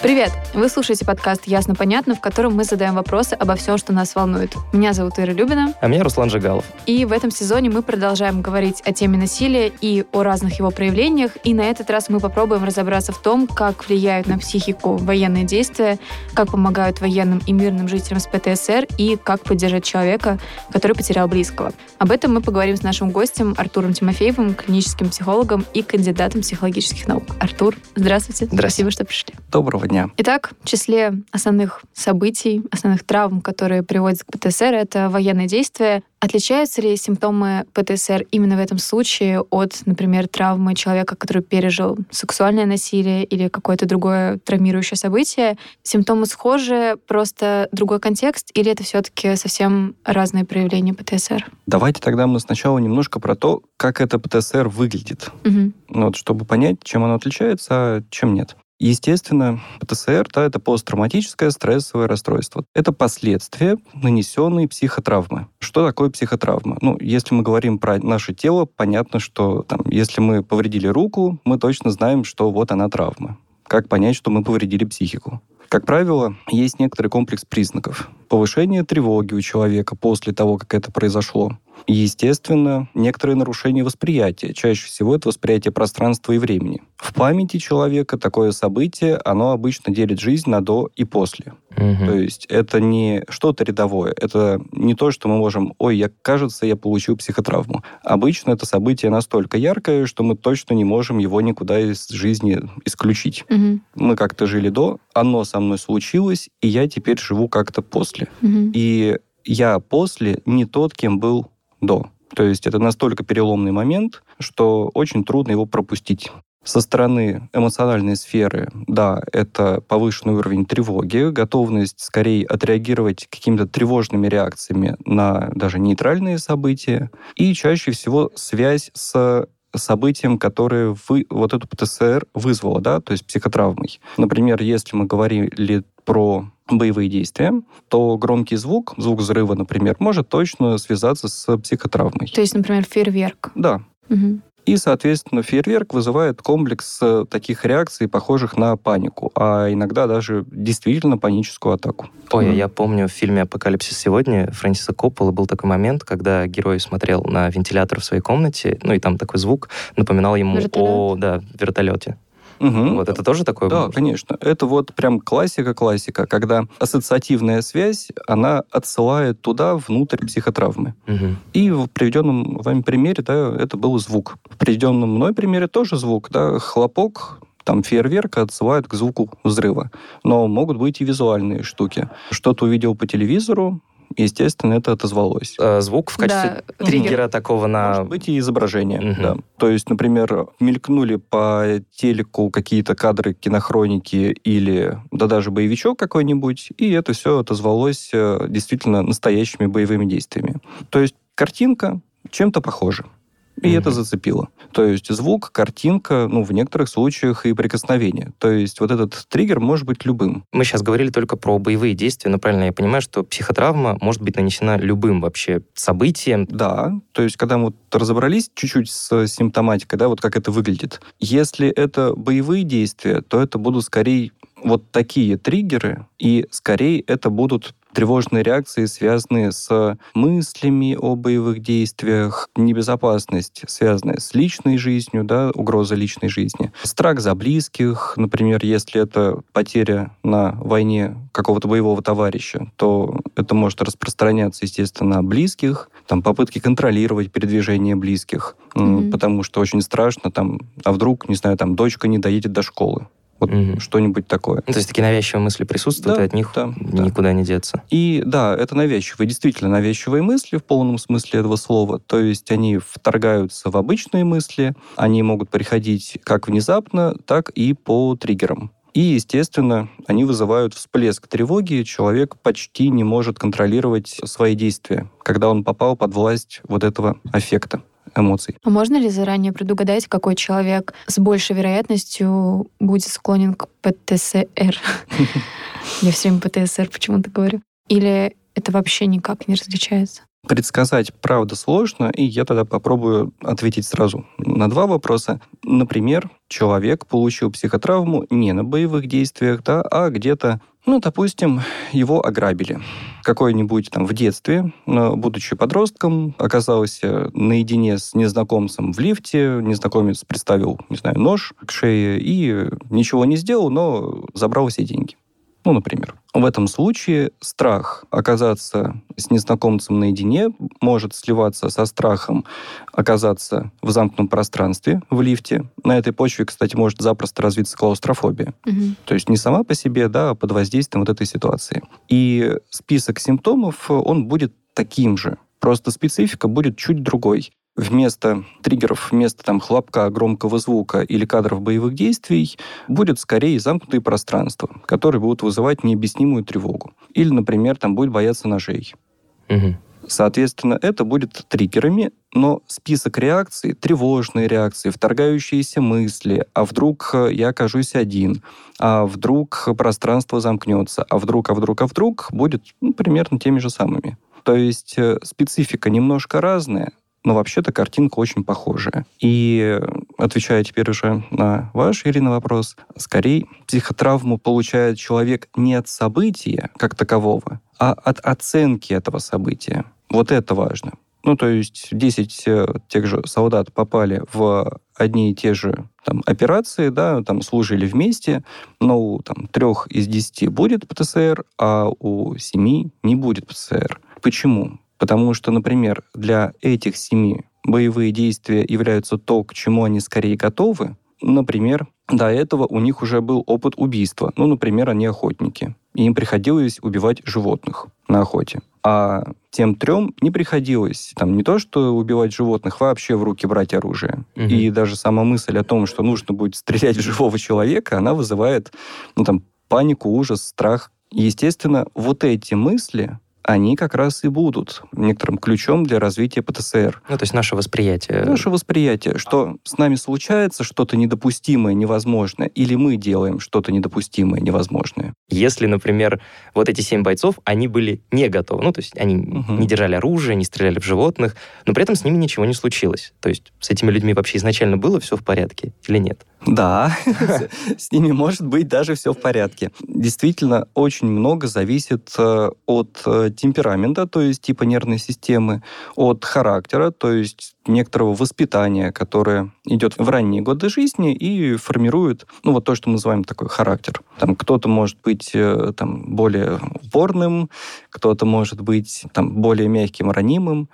Привет! Вы слушаете подкаст «Ясно-понятно», в котором мы задаем вопросы обо всем, что нас волнует. Меня зовут Ира Любина. А меня Руслан Жигалов. И в этом сезоне мы продолжаем говорить о теме насилия и о разных его проявлениях. И на этот раз мы попробуем разобраться в том, как влияют на психику военные действия, как помогают военным и мирным жителям с ПТСР и как поддержать человека, который потерял близкого. Об этом мы поговорим с нашим гостем Артуром Тимофеевым, клиническим психологом и кандидатом психологических наук. Артур, здравствуйте. Здравствуйте. Спасибо, что пришли. Доброго дня. Итак, в числе основных событий, основных травм, которые приводят к ПТСР, это военные действия. Отличаются ли симптомы ПТСР именно в этом случае от, например, травмы человека, который пережил сексуальное насилие или какое-то другое травмирующее событие? Симптомы схожи, просто другой контекст, или это все-таки совсем разные проявления ПТСР? Давайте тогда мы сначала немножко про то, как это ПТСР выглядит. Угу. Вот, чтобы понять, чем оно отличается, а чем нет. Естественно, ПТСР да, это посттравматическое стрессовое расстройство. Это последствия нанесенной психотравмы. Что такое психотравма? Ну, если мы говорим про наше тело, понятно, что там, если мы повредили руку, мы точно знаем, что вот она травма. Как понять, что мы повредили психику? Как правило, есть некоторый комплекс признаков. Повышение тревоги у человека после того, как это произошло. И, естественно, некоторые нарушения восприятия. Чаще всего это восприятие пространства и времени. В памяти человека такое событие, оно обычно делит жизнь на до и после. Мгм. То есть это не что-то рядовое, это не то, что мы можем, ой, я, кажется, я получил психотравму. Обычно это событие настолько яркое, что мы точно не можем его никуда из жизни исключить. Мгм. Мы как-то жили до, оно со мной случилось, и я теперь живу как-то после. Мгм. И я после не тот, кем был до. То есть это настолько переломный момент, что очень трудно его пропустить. Со стороны эмоциональной сферы, да, это повышенный уровень тревоги, готовность скорее отреагировать какими-то тревожными реакциями на даже нейтральные события, и чаще всего связь с событием, которое вы, вот эту ПТСР вызвало, да, то есть психотравмой. Например, если мы говорили про боевые действия, то громкий звук, звук взрыва, например, может точно связаться с психотравмой. То есть, например, фейерверк. Да. Мгм. И, соответственно, фейерверк вызывает комплекс э, таких реакций, похожих на панику, а иногда даже действительно паническую атаку. Ой, Мгм. я помню в фильме «Апокалипсис сегодня» Фрэнсиса Коппола был такой момент, когда герой смотрел на вентилятор в своей комнате, ну и там такой звук напоминал ему Вертолет? о да, вертолете. Мгм. Вот это тоже такое Да, конечно. Это вот прям классика-классика, когда ассоциативная связь, она отсылает туда, внутрь психотравмы. Мгм. И в приведенном вами примере, да, это был звук. В приведенном мной примере тоже звук, да, хлопок, там фейерверк отсылает к звуку взрыва. Но могут быть и визуальные штуки. Что-то увидел по телевизору, естественно, это отозвалось. Э, Звук в качестве Да, триггера такого на... Может быть и изображение, Мгм. да. То есть, например, мелькнули по телеку какие-то кадры кинохроники или да даже боевичок какой-нибудь, и это все отозвалось э, действительно настоящими боевыми действиями. То есть картинка чем-то похожа. И Мгм. это зацепило. То есть звук, картинка, ну, в некоторых случаях и прикосновение. То есть вот этот триггер может быть любым. Мы сейчас говорили только про боевые действия, но правильно я понимаю, что психотравма может быть нанесена любым вообще событием. Да, то есть когда мы вот разобрались чуть-чуть с симптоматикой, да, вот как это выглядит. Если это боевые действия, то это будут скорее вот такие триггеры, и скорее это будут тревожные реакции, связанные с мыслями о боевых действиях, небезопасность, связанная с личной жизнью, да, угроза личной жизни, страх за близких, например, если это потеря на войне какого-то боевого товарища, то это может распространяться, естественно, на близких, там попытки контролировать передвижение близких, Мгм. потому что очень страшно, там, а вдруг, не знаю, там, дочка не доедет до школы. Вот Мгм. что-нибудь такое. Ну, то есть такие навязчивые мысли присутствуют, Да, и от них да, да. никуда не деться. И да, это навязчивые, действительно навязчивые мысли в полном смысле этого слова. То есть они вторгаются в обычные мысли, они могут приходить как внезапно, так и по триггерам. И, естественно, они вызывают всплеск тревоги, человек почти не может контролировать свои действия, когда он попал под власть вот этого аффекта эмоций. А можно ли заранее предугадать, какой человек с большей вероятностью будет склонен к ПТСР? Я все время ПТСР почему-то говорю. Или это вообще никак не различается? Предсказать, правда, сложно, и я тогда попробую ответить сразу на два вопроса. Например, человек получил психотравму не на боевых действиях, да, а где-то ну, допустим, его ограбили. Какой-нибудь там в детстве, будучи подростком, оказался наедине с незнакомцем в лифте, незнакомец представил, не знаю, нож к шее и ничего не сделал, но забрал все деньги. Ну, например. В этом случае страх оказаться с незнакомцем наедине может сливаться со страхом оказаться в замкнутом пространстве, в лифте. На этой почве, кстати, может запросто развиться клаустрофобия. Угу. То есть не сама по себе, да, а под воздействием вот этой ситуации. И список симптомов, он будет таким же. Просто специфика будет чуть другой вместо триггеров, вместо там хлопка, громкого звука или кадров боевых действий будет скорее замкнутые пространства, которые будут вызывать необъяснимую тревогу. Или, например, там будет бояться ножей. Угу. Соответственно, это будет триггерами, но список реакций, тревожные реакции, вторгающиеся мысли, а вдруг я окажусь один, а вдруг пространство замкнется, а вдруг, а вдруг, а вдруг будет ну, примерно теми же самыми. То есть э, специфика немножко разная, но вообще-то картинка очень похожая. И отвечая теперь уже на ваш, Ирина, вопрос, скорее психотравму получает человек не от события как такового, а от оценки этого события. Вот это важно. Ну, то есть 10 э, тех же солдат попали в одни и те же там, операции, да, там служили вместе, но у там, трех из десяти будет ПТСР, а у семи не будет ПТСР. Почему? Потому что, например, для этих семи боевые действия являются то, к чему они скорее готовы. Например, до этого у них уже был опыт убийства. Ну, например, они охотники. И им приходилось убивать животных на охоте. А тем трем не приходилось там не то, что убивать животных, вообще в руки брать оружие. Угу. И даже сама мысль о том, что нужно будет стрелять в живого человека, она вызывает ну, там, панику, ужас, страх. естественно, вот эти мысли, они как раз и будут некоторым ключом для развития ПТСР. Ну, то есть наше восприятие. Наше восприятие, что с нами случается что-то недопустимое, невозможное, или мы делаем что-то недопустимое, невозможное. Если, например, вот эти семь бойцов, они были не готовы, ну, то есть они угу. не держали оружие, не стреляли в животных, но при этом с ними ничего не случилось. То есть с этими людьми вообще изначально было все в порядке или нет? Да, с ними может быть даже все в порядке. Действительно, очень много зависит э, от э, темперамента, то есть типа нервной системы, от характера, то есть некоторого воспитания, которое идет в ранние годы жизни и формирует, ну, вот то, что мы называем такой характер. Там кто-то может быть э, там, более упорным, кто-то может быть там, более мягким, ранимым,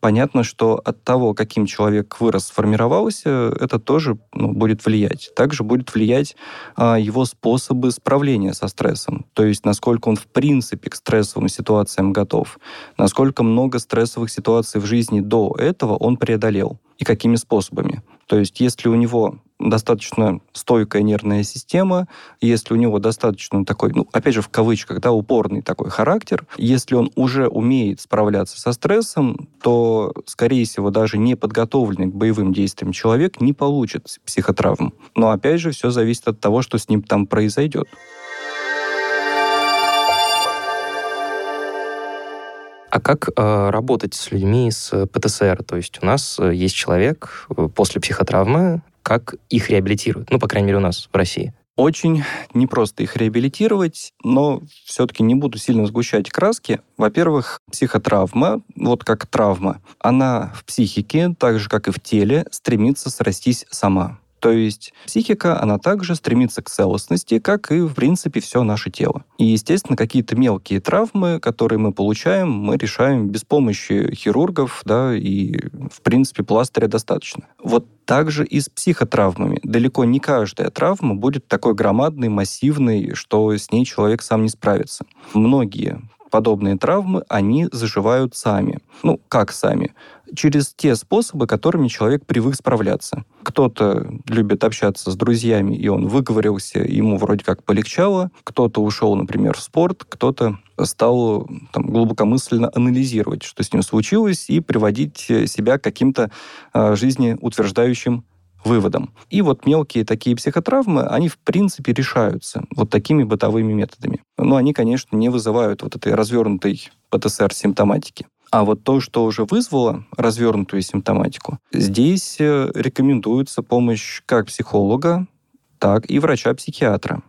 понятно, что от того, каким человек вырос, сформировался, это тоже ну, будет влиять. Также будет влиять а, его способы справления со стрессом. То есть, насколько он в принципе к стрессовым ситуациям готов, насколько много стрессовых ситуаций в жизни до этого он преодолел и какими способами. То есть, если у него достаточно стойкая нервная система, если у него достаточно такой, ну, опять же, в кавычках, да, упорный такой характер, если он уже умеет справляться со стрессом, то, скорее всего, даже не подготовленный к боевым действиям человек не получит психотравм. Но, опять же, все зависит от того, что с ним там произойдет. А как э, работать с людьми с ПТСР? То есть у нас э, есть человек э, после психотравмы, как их реабилитируют? Ну, по крайней мере, у нас в России. Очень непросто их реабилитировать, но все-таки не буду сильно сгущать краски. Во-первых, психотравма, вот как травма, она в психике, так же как и в теле, стремится срастись сама. То есть психика, она также стремится к целостности, как и, в принципе, все наше тело. И, естественно, какие-то мелкие травмы, которые мы получаем, мы решаем без помощи хирургов, да, и, в принципе, пластыря достаточно. Вот также и с психотравмами. Далеко не каждая травма будет такой громадной, массивной, что с ней человек сам не справится. Многие подобные травмы, они заживают сами. Ну, как сами? Через те способы, которыми человек привык справляться. Кто-то любит общаться с друзьями, и он выговорился, ему вроде как полегчало. Кто-то ушел, например, в спорт, кто-то стал там, глубокомысленно анализировать, что с ним случилось, и приводить себя к каким-то э, жизнеутверждающим выводом. И вот мелкие такие психотравмы, они в принципе решаются вот такими бытовыми методами. Но они, конечно, не вызывают вот этой развернутой ПТСР-симптоматики. А вот то, что уже вызвало развернутую симптоматику, здесь э, рекомендуется помощь как психолога, так и врача-психиатра.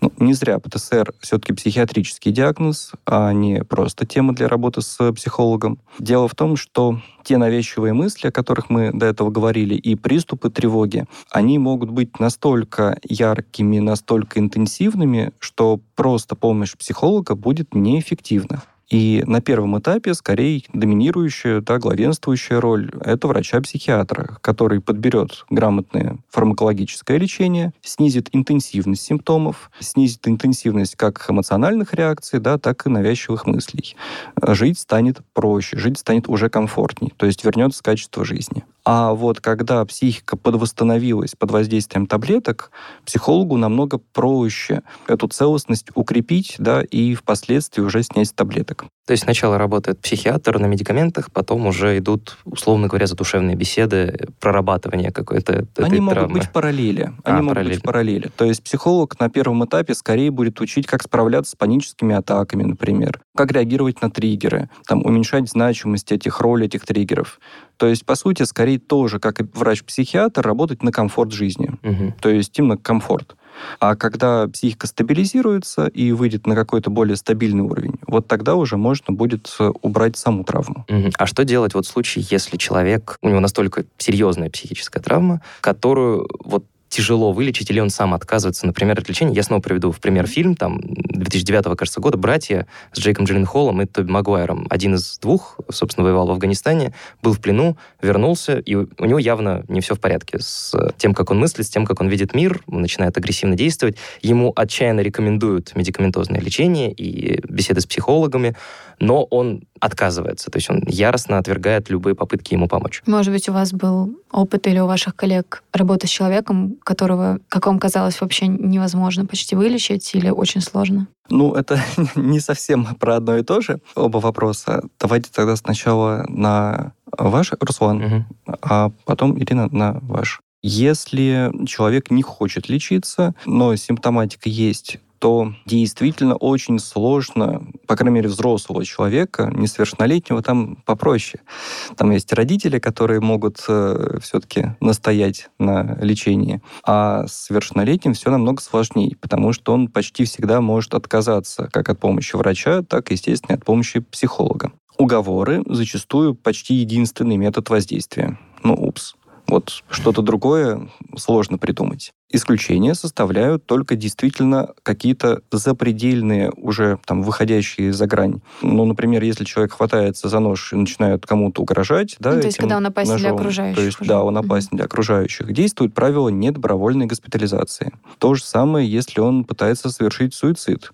Ну, не зря ПТСР все-таки психиатрический диагноз, а не просто тема для работы с психологом. Дело в том, что те навязчивые мысли, о которых мы до этого говорили, и приступы тревоги, они могут быть настолько яркими, настолько интенсивными, что просто помощь психолога будет неэффективна. И на первом этапе, скорее, доминирующая, да, главенствующая роль — это врача-психиатра, который подберет грамотное фармакологическое лечение, снизит интенсивность симптомов, снизит интенсивность как эмоциональных реакций, да, так и навязчивых мыслей. Жить станет проще, жить станет уже комфортней, то есть вернется качество жизни. А вот когда психика подвосстановилась под воздействием таблеток, психологу намного проще эту целостность укрепить, да, и впоследствии уже снять с таблеток. То есть сначала работает психиатр на медикаментах, потом уже идут, условно говоря, задушевные беседы, прорабатывание какой-то Они могут травмы. быть параллели. А, Они а, могут параллели. быть параллели. То есть психолог на первом этапе скорее будет учить, как справляться с паническими атаками, например, как реагировать на триггеры, там, уменьшать значимость этих ролей, этих триггеров. То есть, по сути, скорее тоже, как и врач-психиатр, работать на комфорт жизни. Угу. То есть именно комфорт. А когда психика стабилизируется и выйдет на какой-то более стабильный уровень, вот тогда уже можно будет э, убрать саму травму. Угу. А что делать вот в случае, если человек, у него настолько серьезная психическая травма, которую вот тяжело вылечить, или он сам отказывается, например, от лечения. Я снова приведу в пример фильм, там, 2009, кажется, года, «Братья» с Джейком Джилленхолом и Тоби Магуайром. Один из двух, собственно, воевал в Афганистане, был в плену, вернулся, и у него явно не все в порядке с тем, как он мыслит, с тем, как он видит мир, он начинает агрессивно действовать. Ему отчаянно рекомендуют медикаментозное лечение и беседы с психологами, но он отказывается, то есть он яростно отвергает любые попытки ему помочь. Может быть, у вас был опыт или у ваших коллег работы с человеком, которого, как вам казалось, вообще невозможно почти вылечить или очень сложно? Ну, это не совсем про одно и то же, оба вопроса. Давайте тогда сначала на ваш, Руслан, угу. а потом, Ирина, на ваш. Если человек не хочет лечиться, но симптоматика есть, то действительно очень сложно, по крайней мере, взрослого человека, несовершеннолетнего, там попроще. Там есть родители, которые могут э, все-таки настоять на лечении, а с совершеннолетним все намного сложнее, потому что он почти всегда может отказаться как от помощи врача, так, естественно, от помощи психолога. Уговоры зачастую почти единственный метод воздействия. Ну, упс. Вот что-то другое сложно придумать. Исключения составляют только действительно какие-то запредельные, уже там выходящие за грань. Ну, например, если человек хватается за нож и начинает кому-то угрожать, да, ну, то есть, когда он опасен ножом, для окружающих. То есть, уже. да, он опасен mm-hmm. для окружающих. Действует правило недобровольной госпитализации. То же самое, если он пытается совершить суицид.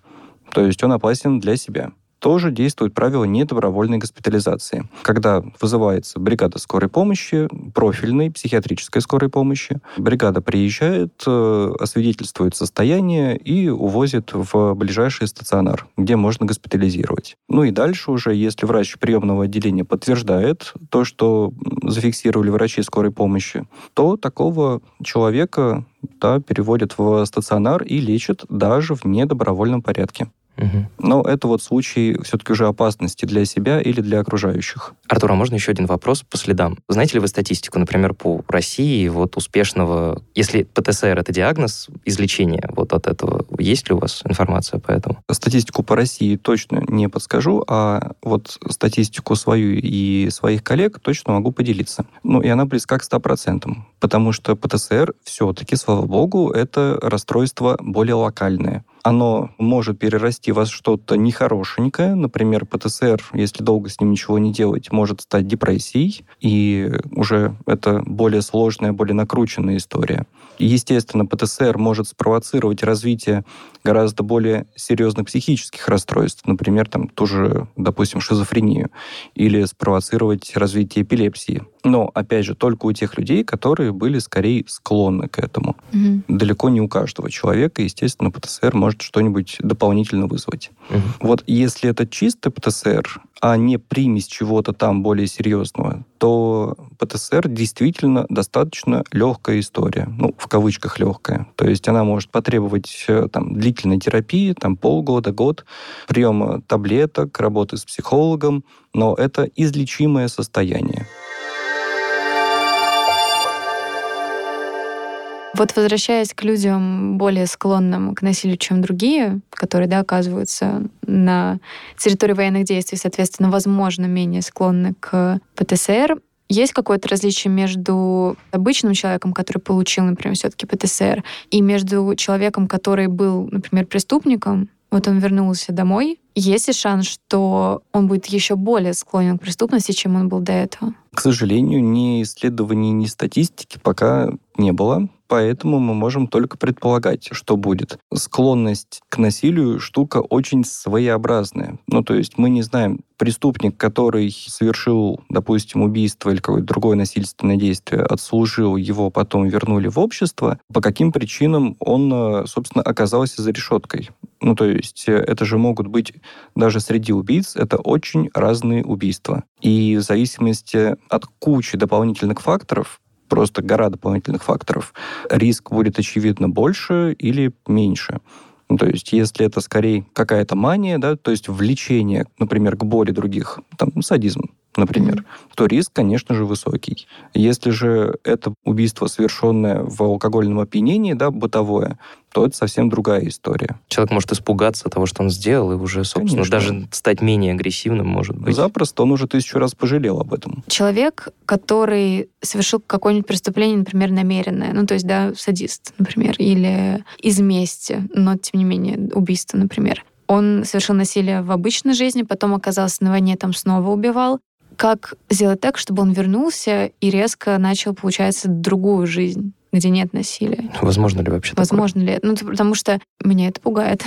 То есть он опасен для себя тоже действует правило недобровольной госпитализации. Когда вызывается бригада скорой помощи, профильной психиатрической скорой помощи, бригада приезжает, э, освидетельствует состояние и увозит в ближайший стационар, где можно госпитализировать. Ну и дальше уже, если врач приемного отделения подтверждает то, что зафиксировали врачи скорой помощи, то такого человека да, переводят в стационар и лечат даже в недобровольном порядке. Угу. Но это вот случай все-таки уже опасности для себя или для окружающих. Артур, а можно еще один вопрос по следам? Знаете ли вы статистику, например, по России, вот успешного, если ПТСР это диагноз, излечения вот от этого, есть ли у вас информация по этому? Статистику по России точно не подскажу, а вот статистику свою и своих коллег точно могу поделиться. Ну, и она близка к 100%, потому что ПТСР все-таки, слава богу, это расстройство более локальное оно может перерасти во что-то нехорошенькое. Например, ПТСР, если долго с ним ничего не делать, может стать депрессией, и уже это более сложная, более накрученная история. Естественно, ПТСР может спровоцировать развитие гораздо более серьезных психических расстройств, например, там ту же, допустим, шизофрению, или спровоцировать развитие эпилепсии. Но, опять же, только у тех людей, которые были скорее склонны к этому. Угу. Далеко не у каждого человека, естественно, ПТСР может что-нибудь дополнительно вызвать. вызвать. Угу. Вот если это чистый ПТСР, а не примесь чего-то там более серьезного, то ПТСР действительно достаточно легкая история. Ну, в кавычках легкая. То есть она может потребовать э, там, длительной терапии, там полгода, год, приема таблеток, работы с психологом, но это излечимое состояние. Вот возвращаясь к людям более склонным к насилию, чем другие, которые да, оказываются на территории военных действий, соответственно, возможно, менее склонны к ПТСР, есть какое-то различие между обычным человеком, который получил, например, все-таки ПТСР, и между человеком, который был, например, преступником, вот он вернулся домой, есть ли шанс, что он будет еще более склонен к преступности, чем он был до этого? К сожалению, ни исследований, ни статистики пока не было поэтому мы можем только предполагать, что будет. Склонность к насилию штука очень своеобразная. Ну, то есть мы не знаем, преступник, который совершил, допустим, убийство или какое-то другое насильственное действие, отслужил его, потом вернули в общество, по каким причинам он, э, собственно, оказался за решеткой. Ну, то есть э, это же могут быть даже среди убийц, это очень разные убийства. И в зависимости от кучи дополнительных факторов, просто гора дополнительных факторов, риск будет, очевидно, больше или меньше. Ну, то есть, если это скорее какая-то мания, да, то есть влечение, например, к боли других, там, садизм, например, mm-hmm. то риск, конечно же, высокий. Если же это убийство, совершенное в алкогольном опьянении, да, бытовое, то это совсем другая история. Человек может испугаться того, что он сделал, и уже, собственно, Конечно. даже стать менее агрессивным, может быть. Запросто, он уже тысячу раз пожалел об этом. Человек, который совершил какое-нибудь преступление, например, намеренное, ну, то есть, да, садист, например, или из мести, но, тем не менее, убийство, например, он совершил насилие в обычной жизни, потом оказался на войне, там снова убивал как сделать так, чтобы он вернулся и резко начал, получается, другую жизнь, где нет насилия. Возможно ли вообще Возможно такое? ли? Ну, потому что меня это пугает.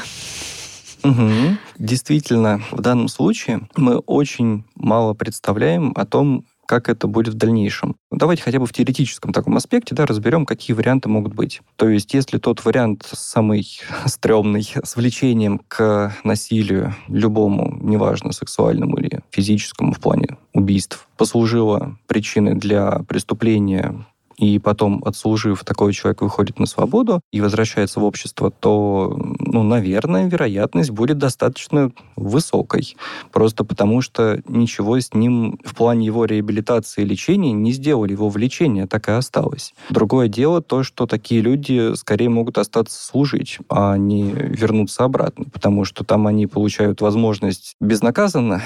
Угу. Действительно, в данном случае мы очень мало представляем о том, как это будет в дальнейшем. Давайте хотя бы в теоретическом таком аспекте да, разберем, какие варианты могут быть. То есть, если тот вариант самый стрёмный, с влечением к насилию, любому, неважно, сексуальному или физическому в плане убийств, послужило причиной для преступления и потом, отслужив, такой человек выходит на свободу и возвращается в общество, то, ну, наверное, вероятность будет достаточно высокой. Просто потому, что ничего с ним в плане его реабилитации и лечения не сделали. Его влечение так и осталось. Другое дело то, что такие люди скорее могут остаться служить, а не вернуться обратно, потому что там они получают возможность безнаказанно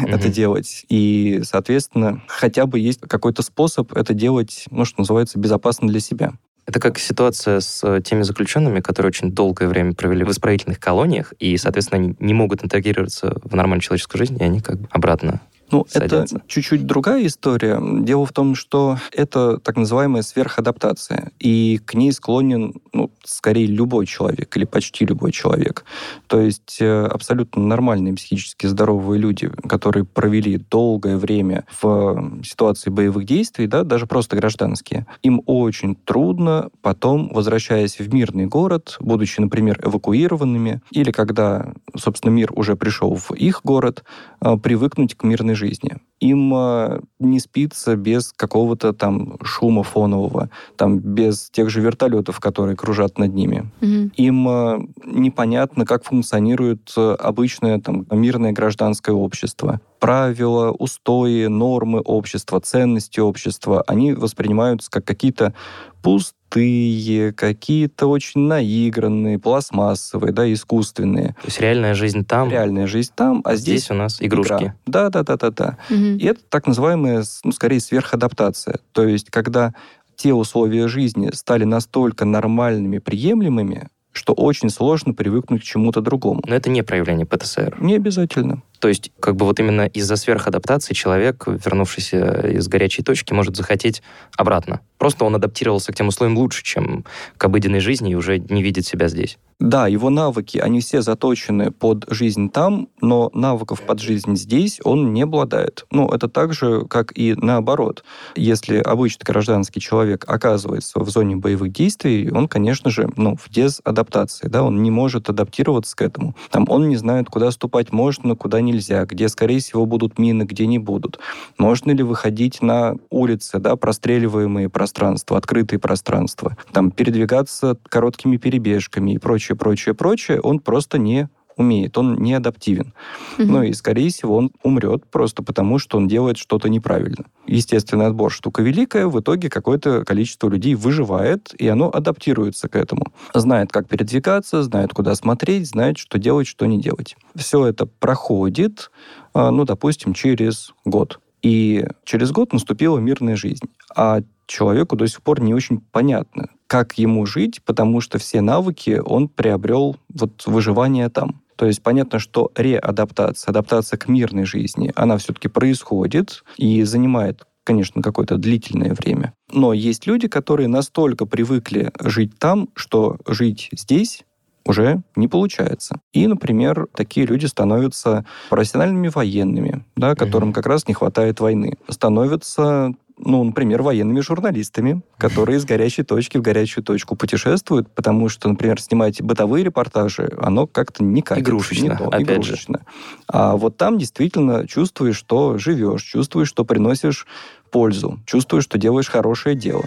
mm-hmm. это делать, и, соответственно, хотя бы есть какой-то способ это делать, ну, что называется, называется, безопасно для себя. Это как ситуация с э, теми заключенными, которые очень долгое время провели в исправительных колониях, и, соответственно, они не могут интегрироваться в нормальную человеческую жизнь, и они как бы обратно ну, садятся. это чуть-чуть другая история. Дело в том, что это так называемая сверхадаптация, и к ней склонен, ну, скорее, любой человек или почти любой человек. То есть э, абсолютно нормальные психически здоровые люди, которые провели долгое время в ситуации боевых действий, да, даже просто гражданские, им очень трудно потом, возвращаясь в мирный город, будучи, например, эвакуированными, или когда, собственно, мир уже пришел в их город, э, привыкнуть к мирной жизни. Им э, не спится без какого-то там шума фонового, там без тех же вертолетов, которые кружат над ними. Mm-hmm. Им э, непонятно, как функционирует э, обычное там мирное гражданское общество. Правила, устои, нормы общества, ценности общества, они воспринимаются как какие-то пуст пустые, какие-то очень наигранные, пластмассовые, да, искусственные. То есть реальная жизнь там. Реальная жизнь там, а здесь, здесь у нас игрушки. Да, да, да, да, да. Угу. И это так называемая, ну, скорее, сверхадаптация. То есть, когда те условия жизни стали настолько нормальными, приемлемыми, что очень сложно привыкнуть к чему-то другому. Но это не проявление ПТСР. Не обязательно. То есть, как бы вот именно из-за сверхадаптации человек, вернувшийся из горячей точки, может захотеть обратно. Просто он адаптировался к тем условиям лучше, чем к обыденной жизни и уже не видит себя здесь. Да, его навыки, они все заточены под жизнь там, но навыков под жизнь здесь он не обладает. Ну, это так же, как и наоборот. Если обычный гражданский человек оказывается в зоне боевых действий, он, конечно же, ну, в дезадаптации, да, он не может адаптироваться к этому. Там он не знает, куда ступать можно, куда нельзя, где, скорее всего, будут мины, где не будут. Можно ли выходить на улицы, да, простреливаемые пространства, открытые пространства, там, передвигаться короткими перебежками и прочее прочее, прочее, он просто не умеет, он не адаптивен. Угу. Ну и, скорее всего, он умрет просто потому, что он делает что-то неправильно. Естественный отбор штука великая, в итоге какое-то количество людей выживает, и оно адаптируется к этому. Знает, как передвигаться, знает, куда смотреть, знает, что делать, что не делать. Все это проходит, а, ну, допустим, через год. И через год наступила мирная жизнь. А человеку до сих пор не очень понятно, как ему жить, потому что все навыки он приобрел вот выживание там. То есть понятно, что реадаптация, адаптация к мирной жизни, она все-таки происходит и занимает конечно, какое-то длительное время. Но есть люди, которые настолько привыкли жить там, что жить здесь уже не получается. И, например, такие люди становятся профессиональными военными, да, которым mm-hmm. как раз не хватает войны. Становятся ну, например, военными журналистами, которые из горячей точки в горячую точку путешествуют, потому что, например, снимать бытовые репортажи, оно как-то не катит. Игрушечно, не то, опять игрушечно. Же. А вот там действительно чувствуешь, что живешь, чувствуешь, что приносишь пользу, чувствуешь, что делаешь хорошее дело.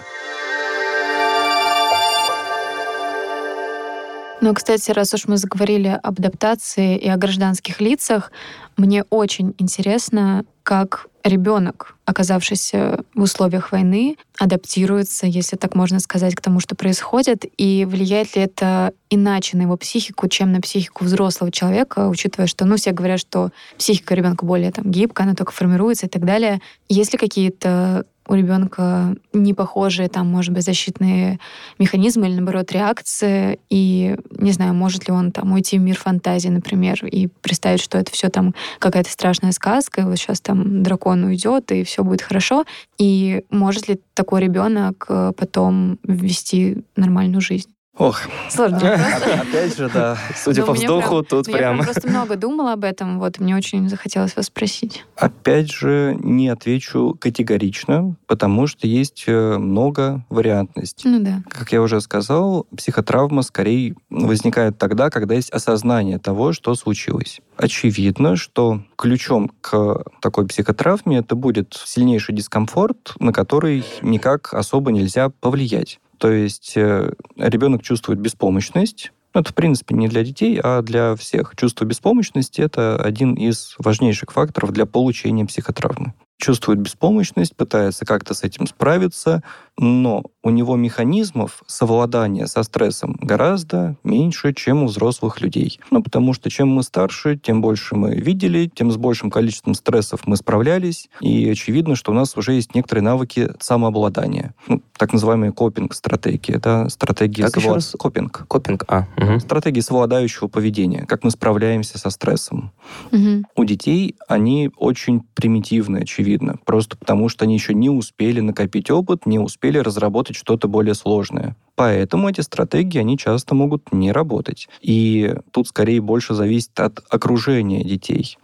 Ну, кстати, раз уж мы заговорили об адаптации и о гражданских лицах, мне очень интересно, как ребенок, оказавшийся в условиях войны, адаптируется, если так можно сказать, к тому, что происходит, и влияет ли это иначе на его психику, чем на психику взрослого человека, учитывая, что, ну, все говорят, что психика ребенка более там гибкая, она только формируется и так далее. Есть ли какие-то у ребенка не похожие, там, может быть, защитные механизмы или, наоборот, реакции, и, не знаю, может ли он там уйти в мир фантазии, например, и представить, что это все там какая-то страшная сказка, и вот сейчас там дракон уйдет, и все будет хорошо, и может ли такой ребенок э, потом ввести нормальную жизнь? Ох. Сложно Опять же, да. Судя по вздоху, тут прям... Я просто много думала об этом, вот, мне очень захотелось вас спросить. Опять же, не отвечу категорично, потому что есть э, много вариантностей. Ну да. Как я уже сказал, психотравма скорее возникает тогда, когда есть осознание того, что случилось. Очевидно, что ключом к такой психотравме это будет сильнейший дискомфорт, на который никак особо нельзя повлиять. То есть э, ребенок чувствует беспомощность, это, в принципе, не для детей, а для всех. Чувство беспомощности – это один из важнейших факторов для получения психотравмы чувствует беспомощность, пытается как-то с этим справиться, но у него механизмов совладания со стрессом гораздо меньше, чем у взрослых людей. Ну, потому что чем мы старше, тем больше мы видели, тем с большим количеством стрессов мы справлялись, и очевидно, что у нас уже есть некоторые навыки самообладания. Ну, так называемые копинг-стратегии, да, стратегии как совла... раз? Копинг. Копинг, а. Угу. Стратегии совладающего поведения, как мы справляемся со стрессом. Угу. У детей они очень примитивные, очевидно очевидно. Просто потому, что они еще не успели накопить опыт, не успели разработать что-то более сложное. Поэтому эти стратегии, они часто могут не работать. И тут скорее больше зависит от окружения детей.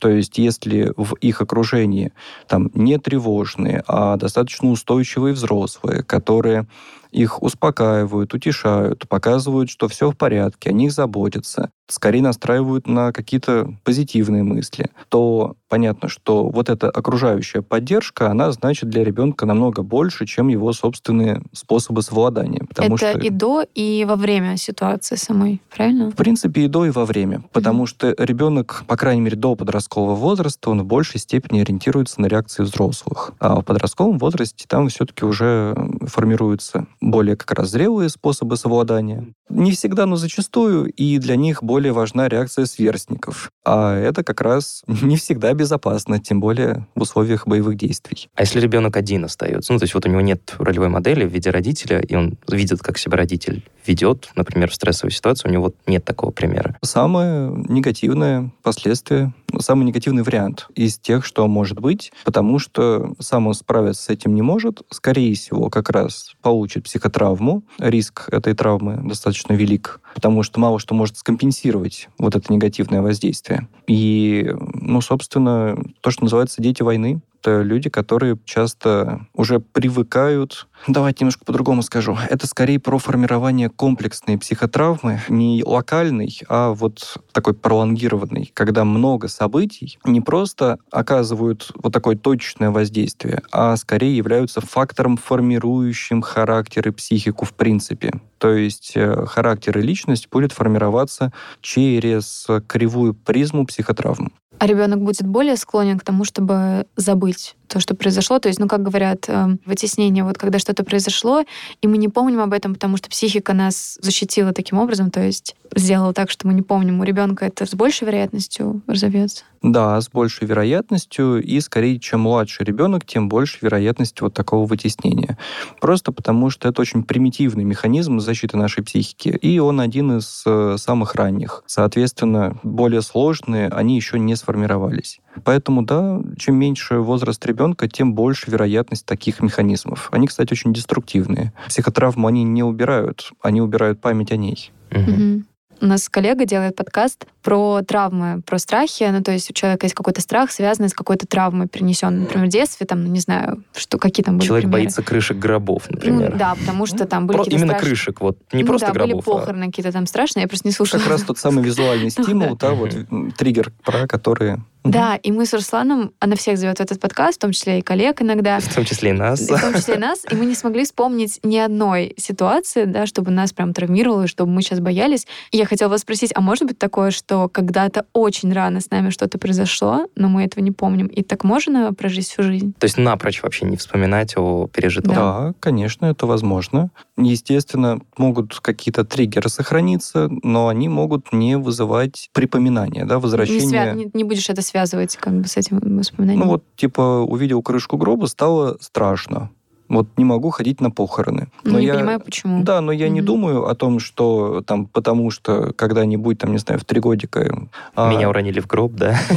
То есть если в их окружении там не тревожные, а достаточно устойчивые взрослые, которые их успокаивают, утешают, показывают, что все в порядке, о них заботятся, скорее настраивают на какие-то позитивные мысли, то понятно, что вот эта окружающая поддержка, она значит для ребенка намного больше, чем его собственные способы совладания. Потому Это что... и до, и во время ситуации самой, правильно? В принципе, и до, и во время. Потому mm-hmm. что ребенок, по крайней мере, до подросткового возраста, он в большей степени ориентируется на реакции взрослых. А в подростковом возрасте там все-таки уже формируются более как раз зрелые способы совладания. Не всегда, но зачастую, и для них более важна реакция сверстников. А это как раз не всегда безопасно, тем более в условиях боевых действий. А если ребенок один остается, ну, то есть вот у него нет ролевой модели в виде родителя, и он видит, как себя родитель ведет, например, в стрессовой ситуации, у него вот нет такого примера. Самое негативное последствие, самый негативный вариант из тех, что может быть, потому что сам он справиться с этим не может, скорее всего, как раз получит психотравму. Риск этой травмы достаточно велик, потому что мало что может скомпенсировать вот это негативное воздействие. И, ну, собственно, то, что называется дети войны, это люди, которые часто уже привыкают. Давайте немножко по-другому скажу. Это скорее про формирование комплексной психотравмы, не локальной, а вот такой пролонгированной, когда много событий не просто оказывают вот такое точечное воздействие, а скорее являются фактором, формирующим характер и психику в принципе. То есть э, характер и личность будет формироваться через кривую призму психотравм а ребенок будет более склонен к тому, чтобы забыть то, что произошло. То есть, ну, как говорят, э, вытеснение, вот когда что-то произошло, и мы не помним об этом, потому что психика нас защитила таким образом, то есть сделала так, что мы не помним. У ребенка это с большей вероятностью разовьется. Да, с большей вероятностью, и скорее, чем младший ребенок, тем больше вероятность вот такого вытеснения. Просто потому, что это очень примитивный механизм защиты нашей психики, и он один из э, самых ранних. Соответственно, более сложные, они еще не сформировались. Поэтому, да, чем меньше возраст ребенка, тем больше вероятность таких механизмов. Они, кстати, очень деструктивные. Психотравму они не убирают, они убирают память о ней. Угу. У нас коллега делает подкаст про травмы, про страхи. Ну, то есть у человека есть какой-то страх, связанный с какой-то травмой, принесенной, например, в детстве, там, ну, не знаю, что, какие там были Человек примеры. боится крышек гробов, например. Ну, да, потому что там были Про, какие-то Именно страшные... крышек, вот, не ну, просто да, гробов. были а- похороны какие-то там страшные, я просто не слушала. Как раз тот самый визуальный стимул, да, вот триггер, про который... Да, и мы с Русланом, она всех зовет в этот подкаст, в том числе и коллег иногда. В том числе и нас. В том числе и нас. И мы не смогли вспомнить ни одной ситуации, да, чтобы нас прям травмировало, чтобы мы сейчас боялись. И я хотела вас спросить, а может быть такое, что когда-то очень рано с нами что-то произошло, но мы этого не помним, и так можно прожить всю жизнь? То есть напрочь вообще не вспоминать о пережитом. Да, конечно, это возможно. Естественно, могут какие-то триггеры сохраниться, но они могут не вызывать припоминания, да, Не, возвращения... свя- не- не будешь это связывать как бы с этим воспоминанием? Ну вот, типа, увидел крышку гроба, стало страшно. Вот не могу ходить на похороны. Ну, не я... понимаю, почему. Да, но я не Мгм. думаю о том, что там, потому что когда-нибудь, там, не знаю, в три годика... а, Меня уронили в гроб, да.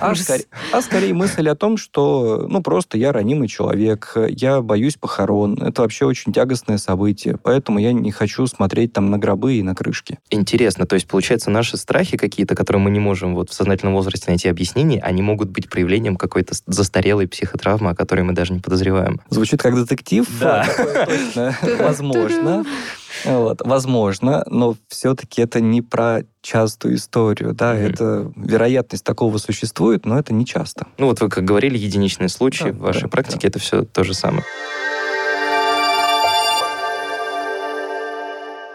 А, А скорее- а скорее мысль о том, что, ну, просто я ранимый человек, я боюсь похорон. Это вообще очень тягостное событие, поэтому я не хочу смотреть там на гробы и на крышки. Интересно, то есть, получается, наши страхи какие-то, которые мы не можем вот в сознательном возрасте найти объяснение, они могут быть проявлением какой-то с- застарелой психотравмы, о которой мы даже не подозреваем. Звучит как детектив. Да. Возможно. Вот, возможно, но все-таки это не про частую историю, да, Мгм. это вероятность такого существует, но это не часто. Ну вот вы как говорили, единичные случаи, Да, в вашей да, практике это все то же самое.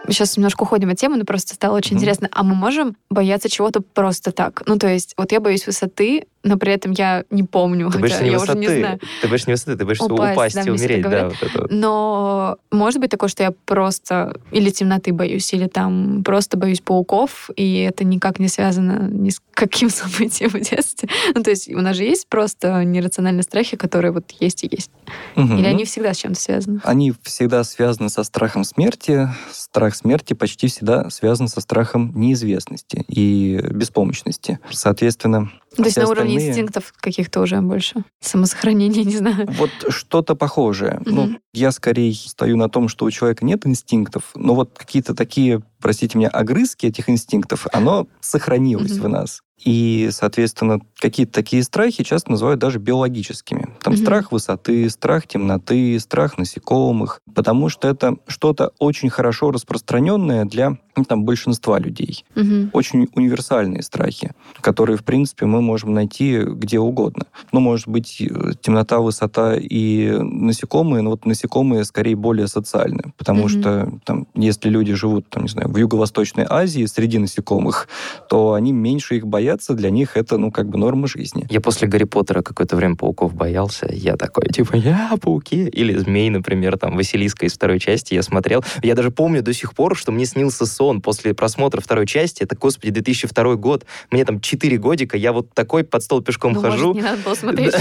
Сейчас немножко уходим от темы, но просто стало очень Мгм. интересно. А мы можем бояться чего-то просто так? Ну, то есть, вот я боюсь высоты, но при этом я не помню. Ты боишься не я уже не высоты, знаю. ты боишься не высоты, ты боишься Упасть, упасть, да, и умереть, да, вот это. Но может быть такое, что я просто или темноты боюсь, или там просто боюсь пауков, и это никак не связано ни с каким событием в детстве. Ну, то есть у нас же есть просто нерациональные страхи, которые вот есть и есть. Мгм. Или они всегда с чем-то связаны? Они всегда связаны со страхом смерти. Страх смерти почти всегда связан со страхом неизвестности и беспомощности. Соответственно, То есть на уровне остальные- инстинктов каких-то уже больше. Самосохранение, не знаю. Вот что-то похожее. Ну, Мгм. я скорее стою на том, что у человека нет инстинктов, но вот какие-то такие, простите меня, огрызки этих инстинктов, оно сохранилось Мгм. в нас. И, соответственно, какие-то такие страхи часто называют даже биологическими. Там Мгм. страх высоты, страх темноты, страх насекомых, потому что это что-то очень хорошо распространенное для ну, там, большинства людей. Мгм. Очень универсальные страхи, которые, в принципе, мы можем найти где угодно. Ну, может быть, э, темнота, высота и насекомые, но вот насекомые скорее более социальны, потому Мгм. что там, если люди живут, там, не знаю, в Юго-Восточной Азии среди насекомых, то они меньше их боятся, для них это, ну, как бы норма жизни. Я после Гарри Поттера какое-то время пауков боялся. Я такой, типа, я пауки. Или змей, например, там, Василиска из второй части я смотрел. Я даже помню до сих пор, что мне снился сон после просмотра второй части. Это, господи, 2002 год. Мне там 4 годика. Я вот вот такой под стол пешком ну, хожу. Может, не надо было смотреть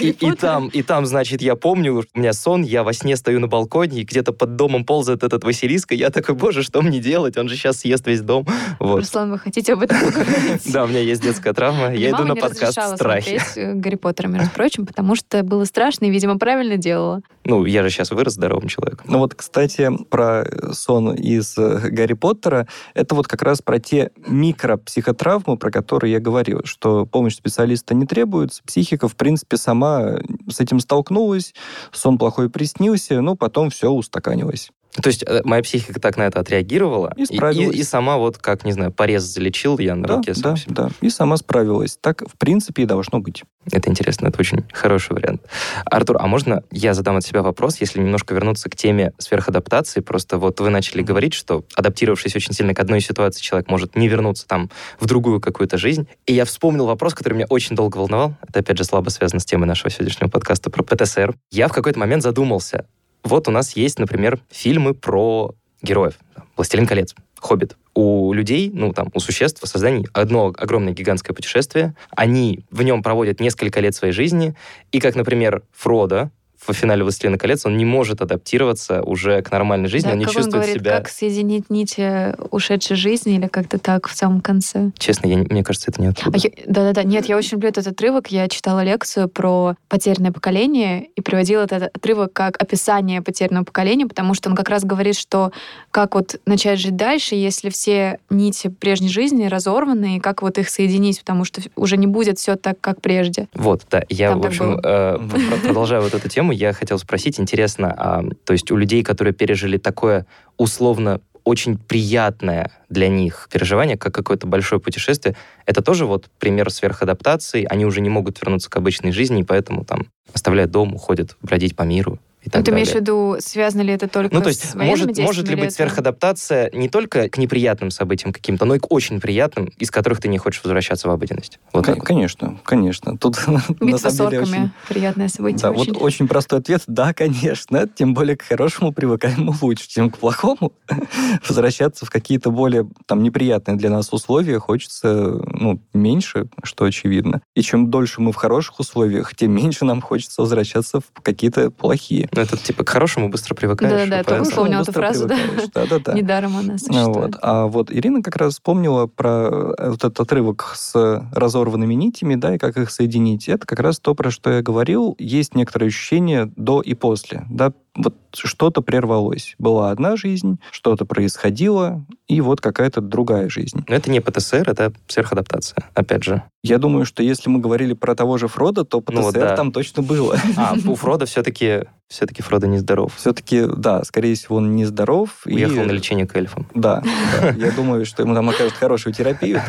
и, и там, и там, значит, я помню, у меня сон, я во сне стою на балконе, и где-то под домом ползает этот Василиск, и я такой, боже, что мне делать? Он же сейчас съест весь дом. Вот. Руслан, вы хотите об этом поговорить? Да, у меня есть детская травма. Я иду на подкаст «Страхи». Э, Гарри Поттера, между прочим, потому что было страшно и, видимо, правильно делала. Ну, я же сейчас вырос здоровым человеком. Ну вот, кстати, про сон из э, Гарри Поттера, это вот как раз про те микропсихотравмы, про которые я говорил, что помощь специалиста не требуется, психика, в принципе, сама с этим столкнулась, сон плохой приснился, ну, потом все устаканилось. То есть э, моя психика так на это отреагировала. И справилась. И, и сама вот, как, не знаю, порез залечил я на да, руке. Да, себе. да, и сама справилась. Так, в принципе, и должно быть. Это интересно, это очень хороший вариант. Артур, а можно я задам от себя вопрос, если немножко вернуться к теме сверхадаптации? Просто вот вы начали говорить, что адаптировавшись очень сильно к одной ситуации, человек может не вернуться там в другую какую-то жизнь. И я вспомнил вопрос, который меня очень долго волновал. Это, опять же, слабо связано с темой нашего сегодняшнего подкаста про ПТСР. Я в какой-то момент задумался, вот у нас есть, например, фильмы про героев. «Властелин колец», «Хоббит». У людей, ну, там, у существ в создании одно огромное гигантское путешествие. Они в нем проводят несколько лет своей жизни. И как, например, Фродо, в финале «Властелина колец» он не может адаптироваться уже к нормальной жизни, да, он не как чувствует он говорит, себя... как соединить нити ушедшей жизни или как-то так в самом конце. Честно, я, мне кажется, это не оттуда. А я, да-да-да, нет, я очень люблю этот отрывок. Я читала лекцию про потерянное поколение и приводила этот отрывок как описание потерянного поколения, потому что он как раз говорит, что как вот начать жить дальше, если все нити прежней жизни разорваны, и как вот их соединить, потому что уже не будет все так, как прежде. Вот, да. Я, Там в общем, э, продолжаю вот эту тему, я хотел спросить, интересно, а, то есть у людей, которые пережили такое условно очень приятное для них переживание, как какое-то большое путешествие, это тоже вот пример сверхадаптации, они уже не могут вернуться к обычной жизни, и поэтому там оставляют дом, уходят бродить по миру и так Ну, ты далее. имеешь в виду, связано ли это только Ну, то с есть, военными может, действиями может ли быть сверхадаптация не только к неприятным событиям каким-то, но и к очень приятным, из которых ты не хочешь возвращаться в обыденность? Вот вот. Конечно, конечно. Тут на Битва с орками. очень... Приятное событие. Да, очень. вот очень простой ответ. Да, конечно. Тем более к хорошему привыкаем лучше, чем к плохому. Возвращаться в какие-то более там неприятные для нас условия хочется ну, меньше, что очевидно. И чем дольше мы в хороших условиях, тем меньше нам хочется возвращаться в какие-то плохие. Ну, это типа к хорошему быстро привыкаешь. Да-да-да, и только вспомнила эту фразу, да. Да-да-да. Недаром она существует. Вот. А вот Ирина как раз вспомнила про э, вот этот отрывок с разорванными нитями, да, и как их соединить. Это как раз то, про что я говорил. Есть некоторые ощущения до и после, да, вот что-то прервалось. Была одна жизнь, что-то происходило, и вот какая-то другая жизнь. Но это не ПТСР, это сверхадаптация, опять же. Я думаю, что если мы говорили про того же Фрода, то ПТСР Ну да. там точно было. А, у Фрода все-таки все-таки Фродо нездоров. Все-таки, да, скорее всего, он нездоров. и- Уехал на лечение к эльфам. Да, да. я думаю, что ему там окажут хорошую терапию,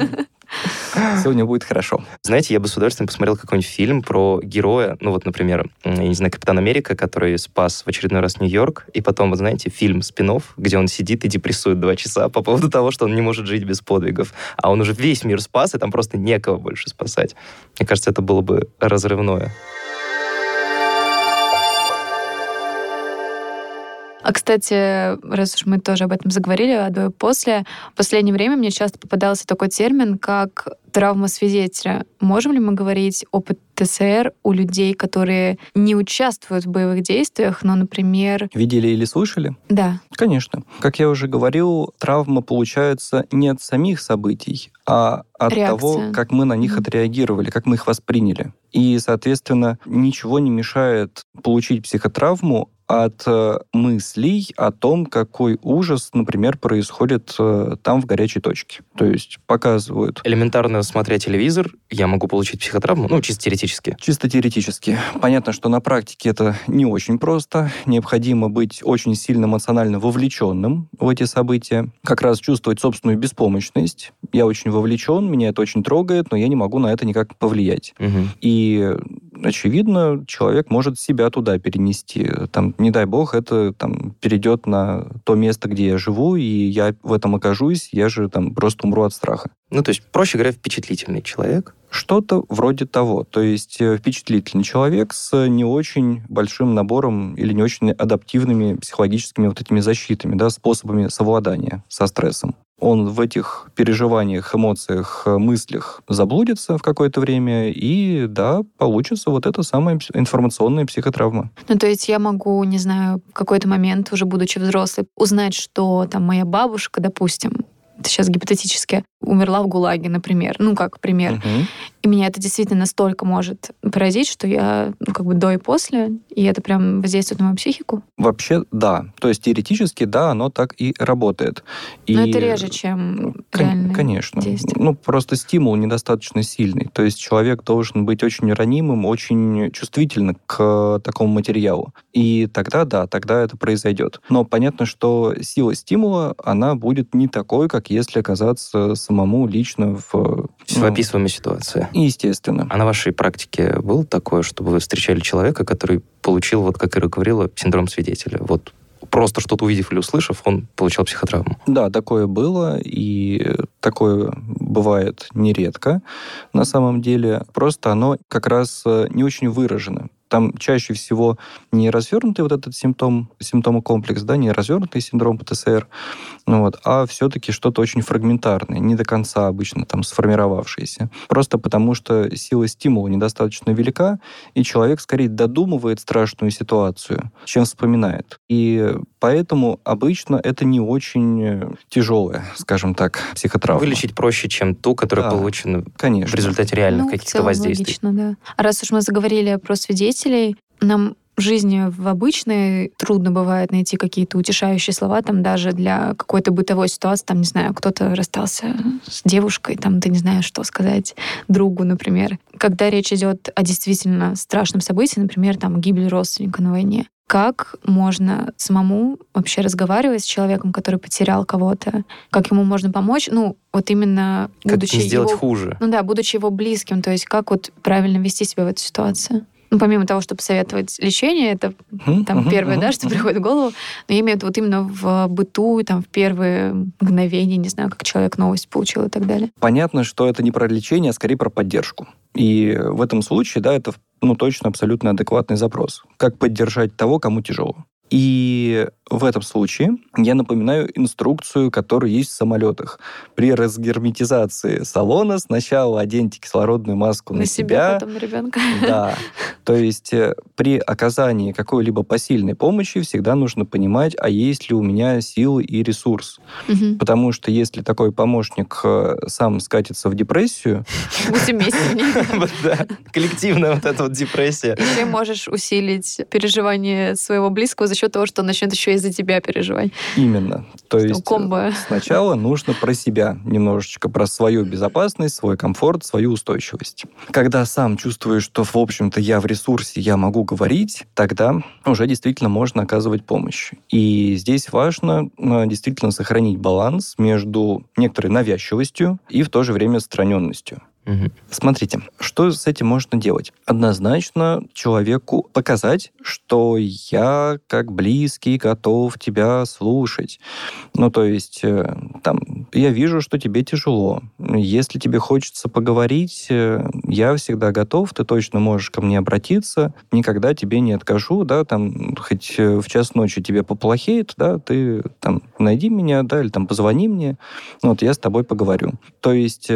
сегодня будет хорошо. Знаете, я бы с удовольствием посмотрел какой-нибудь фильм про героя, ну вот, например, я не знаю, Капитан Америка, который спас в очередной раз Нью-Йорк, и потом, вот знаете, фильм спин где он сидит и депрессует два часа по поводу того, что он не может жить без подвигов, а он уже весь мир спас, и там просто некого больше спасать. Мне кажется, это было бы разрывное. А, кстати, раз уж мы тоже об этом заговорили, о до и после, в последнее время мне часто попадался такой термин, как травма свидетеля. Можем ли мы говорить о ПТСР у людей, которые не участвуют в боевых действиях, но, например... Видели или слышали? Да, Конечно. Как я уже говорил, травма получается не от самих событий, а от Реакция. того, как мы на них отреагировали, как мы их восприняли. И, соответственно, ничего не мешает получить психотравму от э, мыслей о том, какой ужас, например, происходит э, там в горячей точке. То есть показывают Элементарно смотря телевизор, я могу получить психотравму, ну, чисто теоретически. Чисто теоретически. Понятно, что на практике это не очень просто. Необходимо быть очень сильно эмоционально вовлеченным в эти события. Как раз чувствовать собственную беспомощность. Я очень вовлечен, меня это очень трогает, но я не могу на это никак повлиять. Мгм. И, очевидно, человек может себя туда перенести. Там, не дай бог, это там перейдет на то место, где я живу, и я в этом окажусь, я же там просто умру от страха. Ну, то есть, проще говоря, впечатлительный человек. Что-то вроде того. То есть э, впечатлительный человек с не очень большим набором или не очень адаптивными психологическими вот этими защитами, да, способами совладания со стрессом. Он в этих переживаниях, эмоциях, мыслях заблудится в какое-то время, и, да, получится вот эта самая информационная психотравма. Ну, то есть я могу, не знаю, в какой-то момент, уже будучи взрослой, узнать, что там моя бабушка, допустим, это сейчас гипотетически, умерла в ГУЛАГе, например. Ну, как пример. Угу. И меня это действительно настолько может поразить, что я ну, как бы до и после, и это прям воздействует на мою психику. Вообще, да. То есть теоретически, да, оно так и работает. И... Но это реже, чем Кон- Конечно. Действие. Ну, просто стимул недостаточно сильный. То есть человек должен быть очень ранимым, очень чувствительным к такому материалу. И тогда, да, тогда это произойдет. Но понятно, что сила стимула, она будет не такой, как если оказаться самому лично в... В ну, описываемой ситуации. Естественно. А на вашей практике было такое, чтобы вы встречали человека, который получил, вот как Ира говорила, синдром свидетеля? Вот просто что-то увидев или услышав, он получал психотравму. Да, такое было, и такое бывает нередко на самом деле. Просто оно как раз э, не очень выражено там чаще всего не развернутый вот этот симптом, симптомокомплекс, да, не развернутый синдром ПТСР, ну вот, а все-таки что-то очень фрагментарное, не до конца обычно там сформировавшееся. Просто потому, что сила стимула недостаточно велика, и человек скорее додумывает страшную ситуацию, чем вспоминает. И поэтому обычно это не очень тяжелая, скажем так, психотравма. Вылечить проще, чем ту, которая да, получена конечно. в результате реальных ну, каких-то воздействий. Логично, да. А раз уж мы заговорили про свидетелей, родителей. Нам в жизни в обычной трудно бывает найти какие-то утешающие слова, там даже для какой-то бытовой ситуации, там, не знаю, кто-то расстался с девушкой, там, ты не знаешь, что сказать другу, например. Когда речь идет о действительно страшном событии, например, там, гибель родственника на войне, как можно самому вообще разговаривать с человеком, который потерял кого-то, как ему можно помочь, ну, вот именно как будучи не сделать его, хуже. Ну да, будучи его близким, то есть как вот правильно вести себя в этой ситуации ну, помимо того, чтобы советовать лечение, это там uh-huh, первое, uh-huh, да, что приходит в голову, но я имею в виду вот именно в быту, там, в первые мгновения, не знаю, как человек новость получил и так далее. Понятно, что это не про лечение, а скорее про поддержку. И в этом случае, да, это ну, точно абсолютно адекватный запрос. Как поддержать того, кому тяжело. И в этом случае я напоминаю инструкцию, которая есть в самолетах. При разгерметизации салона сначала оденьте кислородную маску на, на себя. потом на ребенка. Да. То есть э, при оказании какой-либо посильной помощи всегда нужно понимать, а есть ли у меня силы и ресурс. Угу. Потому что если такой помощник э, сам скатится в депрессию... Будьте вместе. Коллективная вот эта вот депрессия. И ты можешь усилить переживание своего близкого за счет того, что он начнет еще из-за тебя переживать. Именно. То что есть комбо. сначала нужно про себя немножечко, про свою безопасность, свой комфорт, свою устойчивость. Когда сам чувствуешь, что, в общем-то, я в ресурсе, я могу говорить, тогда уже действительно можно оказывать помощь. И здесь важно э, действительно сохранить баланс между некоторой навязчивостью и в то же время отстраненностью. Угу. Смотрите, что с этим можно делать? Однозначно человеку показать, что я как близкий готов тебя слушать. Ну, то есть, э, там, я вижу, что тебе тяжело. Если тебе хочется поговорить, э, я всегда готов, ты точно можешь ко мне обратиться, никогда тебе не откажу, да, там, хоть э, в час ночи тебе поплохеет, да, ты там найди меня, да, или там позвони мне, вот я с тобой поговорю. То есть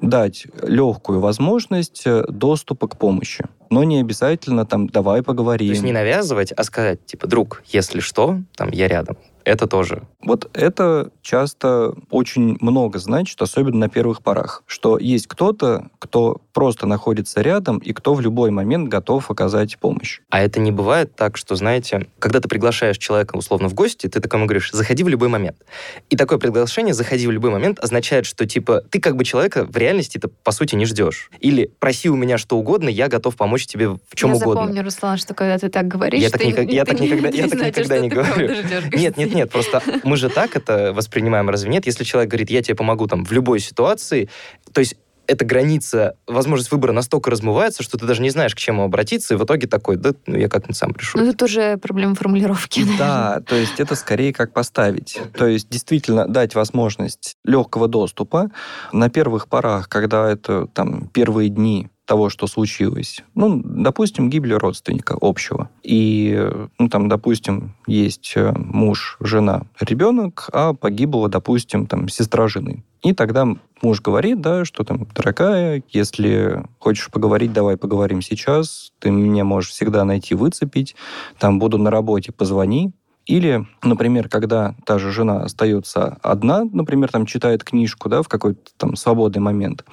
дать легкую возможность э, доступа к помощи. Но не обязательно там «давай поговорим». То есть не навязывать, а сказать, типа, друг, если что, там, я рядом это тоже. Вот это часто очень много значит, особенно на первых порах, что есть кто-то, кто просто находится рядом и кто в любой момент готов оказать помощь. А это не бывает так, что, знаете, когда ты приглашаешь человека условно в гости, ты такому говоришь, заходи в любой момент. И такое приглашение, заходи в любой момент, означает, что, типа, ты как бы человека в реальности это по сути не ждешь. Или проси у меня что угодно, я готов помочь тебе в чем я угодно. Я запомню, Руслан, что когда ты так говоришь, я так, никак, я так никогда, я так никогда не говорю. Нет, нет, нет, просто мы же так это воспринимаем, разве нет? Если человек говорит, я тебе помогу там в любой ситуации, то есть эта граница, возможность выбора настолько размывается, что ты даже не знаешь, к чему обратиться, и в итоге такой, да, ну я как-нибудь сам решу. Ну, это уже проблема формулировки. Наверное. Да, то есть это скорее как поставить. То есть действительно дать возможность легкого доступа. На первых порах, когда это там первые дни, того, что случилось, ну, допустим, гибель родственника общего. И, ну, там, допустим, есть э, муж, жена, ребенок, а погибла, допустим, там, сестра жены. И тогда муж говорит, да, что там, дорогая, если хочешь поговорить, давай поговорим сейчас, ты меня можешь всегда найти, выцепить, там, буду на работе, позвони, или, например, когда та же жена остается одна, например, там читает книжку, да, в какой-то там свободный момент.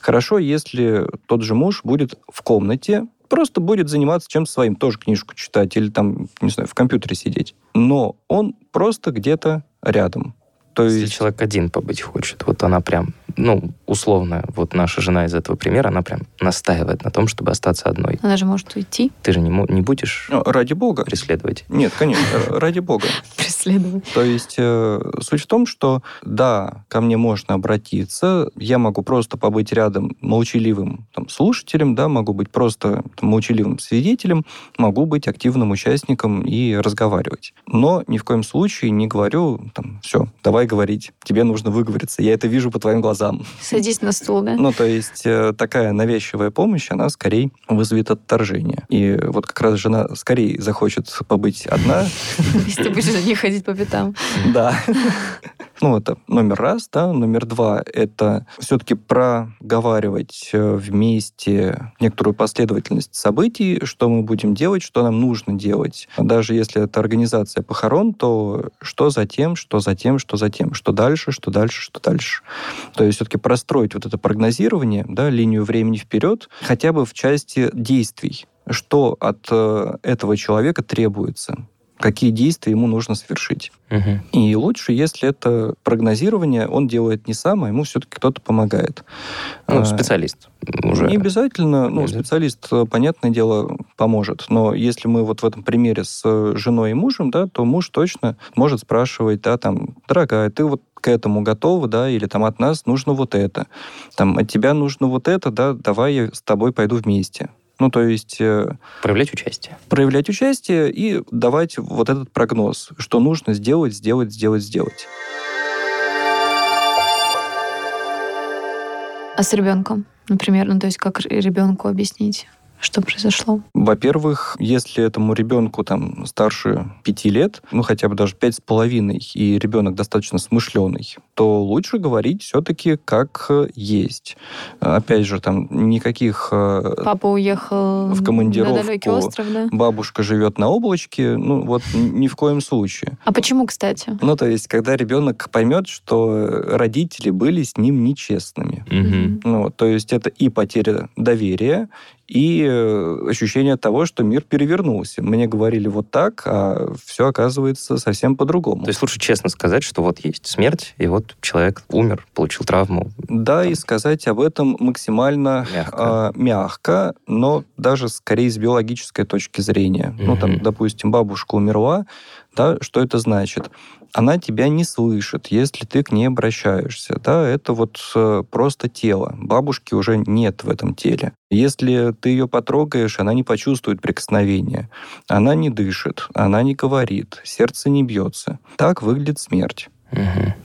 Хорошо, если тот же муж будет в комнате, просто будет заниматься чем-то своим, тоже книжку читать или там, не знаю, в компьютере сидеть. Но он просто где-то рядом. То есть... Если человек один побыть хочет, вот она прям ну, условно, вот наша жена из этого примера, она прям настаивает на том, чтобы остаться одной. Она же может уйти. Ты же не, не будешь ну, ради бога. преследовать? Нет, конечно, ради бога. Преследовать. То есть э, суть в том, что да, ко мне можно обратиться, я могу просто побыть рядом молчаливым там, слушателем, да, могу быть просто там, молчаливым свидетелем, могу быть активным участником и разговаривать. Но ни в коем случае не говорю, там, все, давай говорить, тебе нужно выговориться, я это вижу по твоим глазам глазам. Садись на стул, да? Ну, то есть э, такая навязчивая помощь, она скорее вызовет отторжение. И вот как раз жена скорее захочет побыть одна. Если ты будешь не ходить по пятам. Да. Ну, это номер раз, да. Номер два — это все-таки проговаривать э, вместе некоторую последовательность событий, что мы будем делать, что нам нужно делать. Даже если это организация похорон, то что затем, что затем, что затем, что дальше, что дальше, что дальше. То есть все-таки простроить вот это прогнозирование, да, линию времени вперед, хотя бы в части действий что от э, этого человека требуется какие действия ему нужно совершить. Угу. И лучше, если это прогнозирование он делает не сам, а ему все-таки кто-то помогает. Ну, а, специалист уже. Не обязательно. Ну, специалист, понятное дело, поможет. Но если мы вот в этом примере с женой и мужем, да, то муж точно может спрашивать, да, там, дорогая, ты вот к этому готова, да, или там от нас нужно вот это, там от тебя нужно вот это, да, давай я с тобой пойду вместе. Ну, то есть... Э, проявлять участие. Проявлять участие и давать вот этот прогноз, что нужно сделать, сделать, сделать, сделать. А с ребенком, например, ну, то есть как ребенку объяснить? Что произошло? Во-первых, если этому ребенку там старше пяти лет, ну хотя бы даже пять с половиной, и ребенок достаточно смышленый, то лучше говорить все-таки как есть. Опять же, там никаких... Э, Папа уехал в командировку, на далекий остров, да? бабушка живет на облачке, ну вот ни в коем случае. А почему, кстати? Ну то есть, когда ребенок поймет, что родители были с ним нечестными. Угу. Ну, то есть это и потеря доверия, и э, ощущение того, что мир перевернулся. Мне говорили вот так, а все оказывается совсем по-другому. То есть лучше честно сказать, что вот есть смерть, и вот человек умер, получил травму. Да, там. и сказать об этом максимально мягко, э, мягко но даже скорее с биологической точки зрения. Угу. Ну, там, допустим, бабушка умерла, да, что это значит? она тебя не слышит, если ты к ней обращаешься. Да, это вот э, просто тело. Бабушки уже нет в этом теле. Если ты ее потрогаешь, она не почувствует прикосновения. Она не дышит, она не говорит, сердце не бьется. Так выглядит смерть.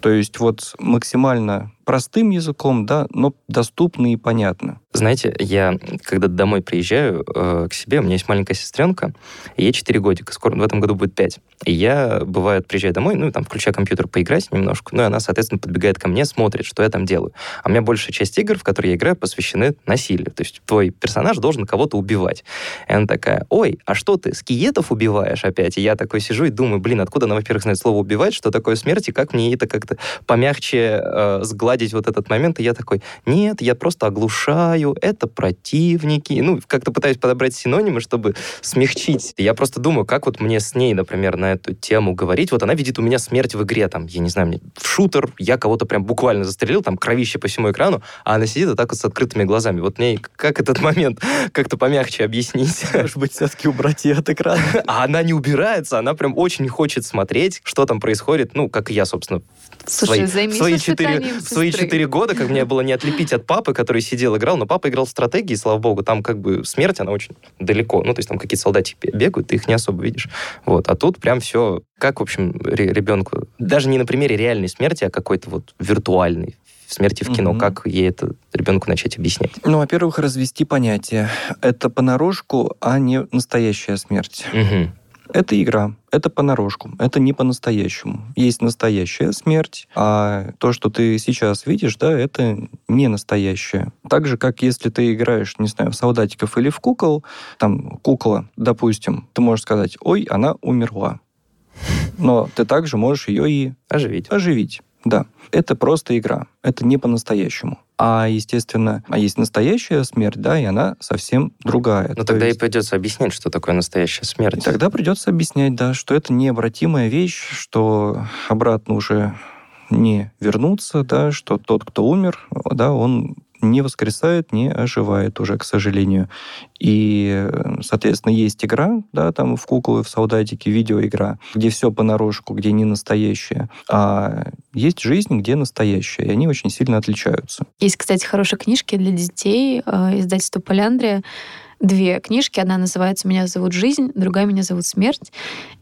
То есть вот максимально простым языком, да, но доступно и понятно. Знаете, я когда домой приезжаю э, к себе, у меня есть маленькая сестренка, ей 4 годика, скоро в этом году будет 5. И я, бывает, приезжаю домой, ну, там, включаю компьютер поиграть немножко, ну, и она, соответственно, подбегает ко мне, смотрит, что я там делаю. А у меня большая часть игр, в которые я играю, посвящены насилию. То есть твой персонаж должен кого-то убивать. И она такая, ой, а что ты, скиетов убиваешь опять? И я такой сижу и думаю, блин, откуда она, во-первых, знает слово «убивать», что такое смерть, и как мне это как-то помягче э, сгладить вот этот момент. И я такой, нет, я просто оглушаю, это противники. Ну, как-то пытаюсь подобрать синонимы, чтобы смягчить. Я просто думаю, как вот мне с ней, например, на эту тему говорить. Вот она видит у меня смерть в игре, там, я не знаю, мне в шутер, я кого-то прям буквально застрелил, там, кровище по всему экрану, а она сидит вот так вот с открытыми глазами. Вот мне как этот момент как-то помягче объяснить? Может быть, все-таки убрать ее от экрана? А она не убирается, она прям очень хочет смотреть, что там происходит, ну, как и я, собственно, Слушай, свои, свои четыре, свои четыре года, как мне было не отлепить от папы, который сидел, играл, но папа играл в стратегии, слава богу, там как бы смерть, она очень далеко. Ну, то есть там какие-то солдатики бегают, ты их не особо видишь. Вот. А тут прям все, как, в общем, ребенку, даже не на примере реальной смерти, а какой-то вот виртуальной, в смерти в кино. Мгм. Как ей это ребенку начать объяснять? Ну, во-первых, развести понятие. Это понарошку, а не настоящая смерть. Мгм. Это игра, это понарошку, это не по-настоящему. Есть настоящая смерть, а то, что ты сейчас видишь, да, это не настоящее. Так же, как если ты играешь, не знаю, в солдатиков или в кукол, там кукла, допустим, ты можешь сказать, ой, она умерла. Но ты также можешь ее и Оживить. оживить. Да, это просто игра, это не по-настоящему. А, естественно, а есть настоящая смерть, да, и она совсем другая. Но То Ну, тогда есть- и придется объяснять, что такое настоящая и смерть. тогда придется объяснять, да, что это необратимая вещь, что обратно уже не вернуться, да, что тот, кто умер, да, он не воскресает, не оживает уже, к сожалению. И, э, соответственно, есть игра, да, там в куклы, в солдатики, видеоигра, где все понарошку, где не настоящее. А есть жизнь, где настоящее, и они очень сильно отличаются. Есть, кстати, хорошие книжки для детей, э, издательство «Поляндрия». Две книжки. Одна называется «Меня зовут жизнь», другая «Меня зовут смерть».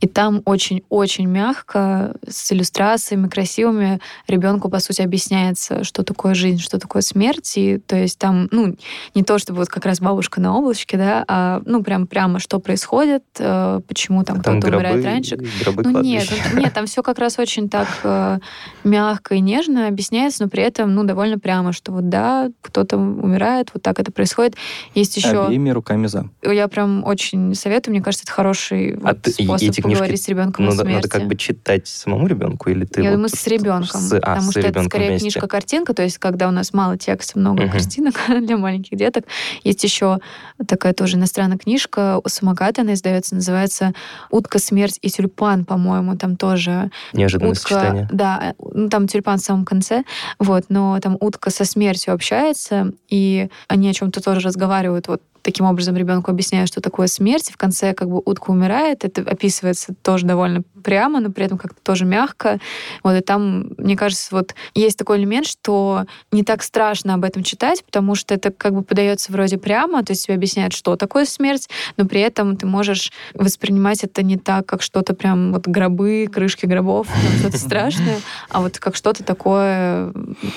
И там очень-очень мягко, с иллюстрациями красивыми ребенку, по сути, объясняется, что такое жизнь, что такое смерть. И то есть там, ну, не то, чтобы вот как раз бабушка на облачке, да, а, ну, прям прямо что происходит, э, почему там, Там кто-то умирает раньше, гробы ну нет, кладбища. нет, там все как раз очень так э, мягко и нежно объясняется, но при этом, ну, довольно прямо, что вот да, кто-то умирает, вот так это происходит. Есть еще... Обеими руками за. Я прям очень советую, мне кажется, это хороший А вот ты- способ эти книжки, поговорить с ребенком Ну, о смерти. надо как бы читать самому ребенку или ты Я вот думаю, с ребенком, с- а, потому с что это скорее вместе. книжка-картинка, то есть когда у нас мало текста, много Мгм. картинок для маленьких деток. Есть еще такая тоже иностранная книжка у самоката, она издается, называется «Утка, смерть и тюльпан», по-моему, там тоже Неожиданное утка, сочетание. да, ну там тюльпан в самом конце, вот, но там утка со смертью общается, и они о чем-то тоже разговаривают, вот таким образом ребенку объясняя, что такое смерть, в конце как бы утка умирает, это описывается тоже довольно прямо, но при этом как-то тоже мягко, вот, и там, мне кажется, вот есть такой элемент, что не так страшно об этом читать, потому что это как бы подается вроде прямо, то есть тебе объясняют, что такое смерть, но при этом ты можешь воспринимать это не так, как что-то прям вот гробы, крышки гробов, что-то страшное, а вот как что-то такое,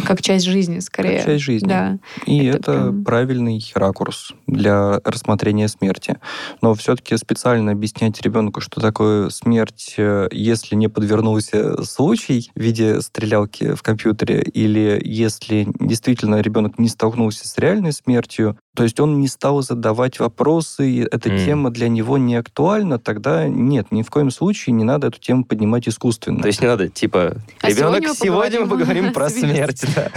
как часть жизни скорее. Как часть жизни. Да. И Это это, прям- правильный ракурс для рассмотрения смерти. Но все-таки специально объяснять ребенку, что такое смерть, э, если не подвернулся случай в виде стрелялки в компьютере, или если действительно ребенок не столкнулся с реальной смертью, то есть он не стал задавать вопросы, и эта М. тема для него не актуальна, тогда нет, ни в коем случае не надо эту тему поднимать искусственно. То есть не надо, типа, А ребенок, сегодня мы сегодня мы поговорим поговорим про о смерти». смерть.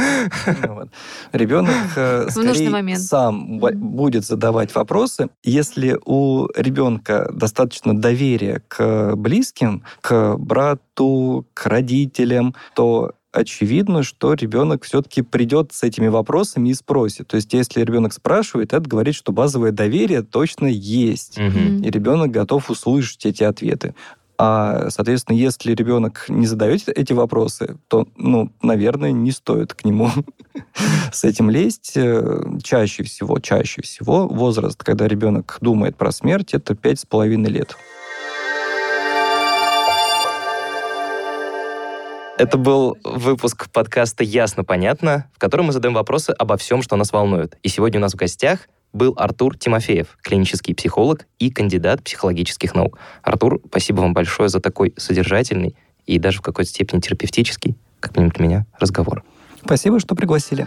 да. Ну. Ребенок э, скорее сам будет задавать вопросы. Если у ребенка достаточно доверия к близким, к брату, к родителям, то очевидно, что ребенок все-таки придет с этими вопросами и спросит. То есть, если ребенок спрашивает, это говорит, что базовое доверие точно есть. Мгм. И ребенок готов услышать эти ответы. А, соответственно, если ребенок не задает эти вопросы, то, ну, наверное, не стоит к нему с этим лезть. Э, Чаще всего, чаще всего возраст, когда ребенок думает про смерть, это пять с половиной лет. Это был выпуск подкаста «Ясно-понятно», в котором мы задаем вопросы обо всем, что нас волнует. И сегодня у нас в гостях был Артур Тимофеев, клинический психолог и кандидат психологических наук. Артур, спасибо вам большое за такой содержательный и даже в какой-то степени терапевтический, как минимум для меня, разговор. Спасибо, что пригласили.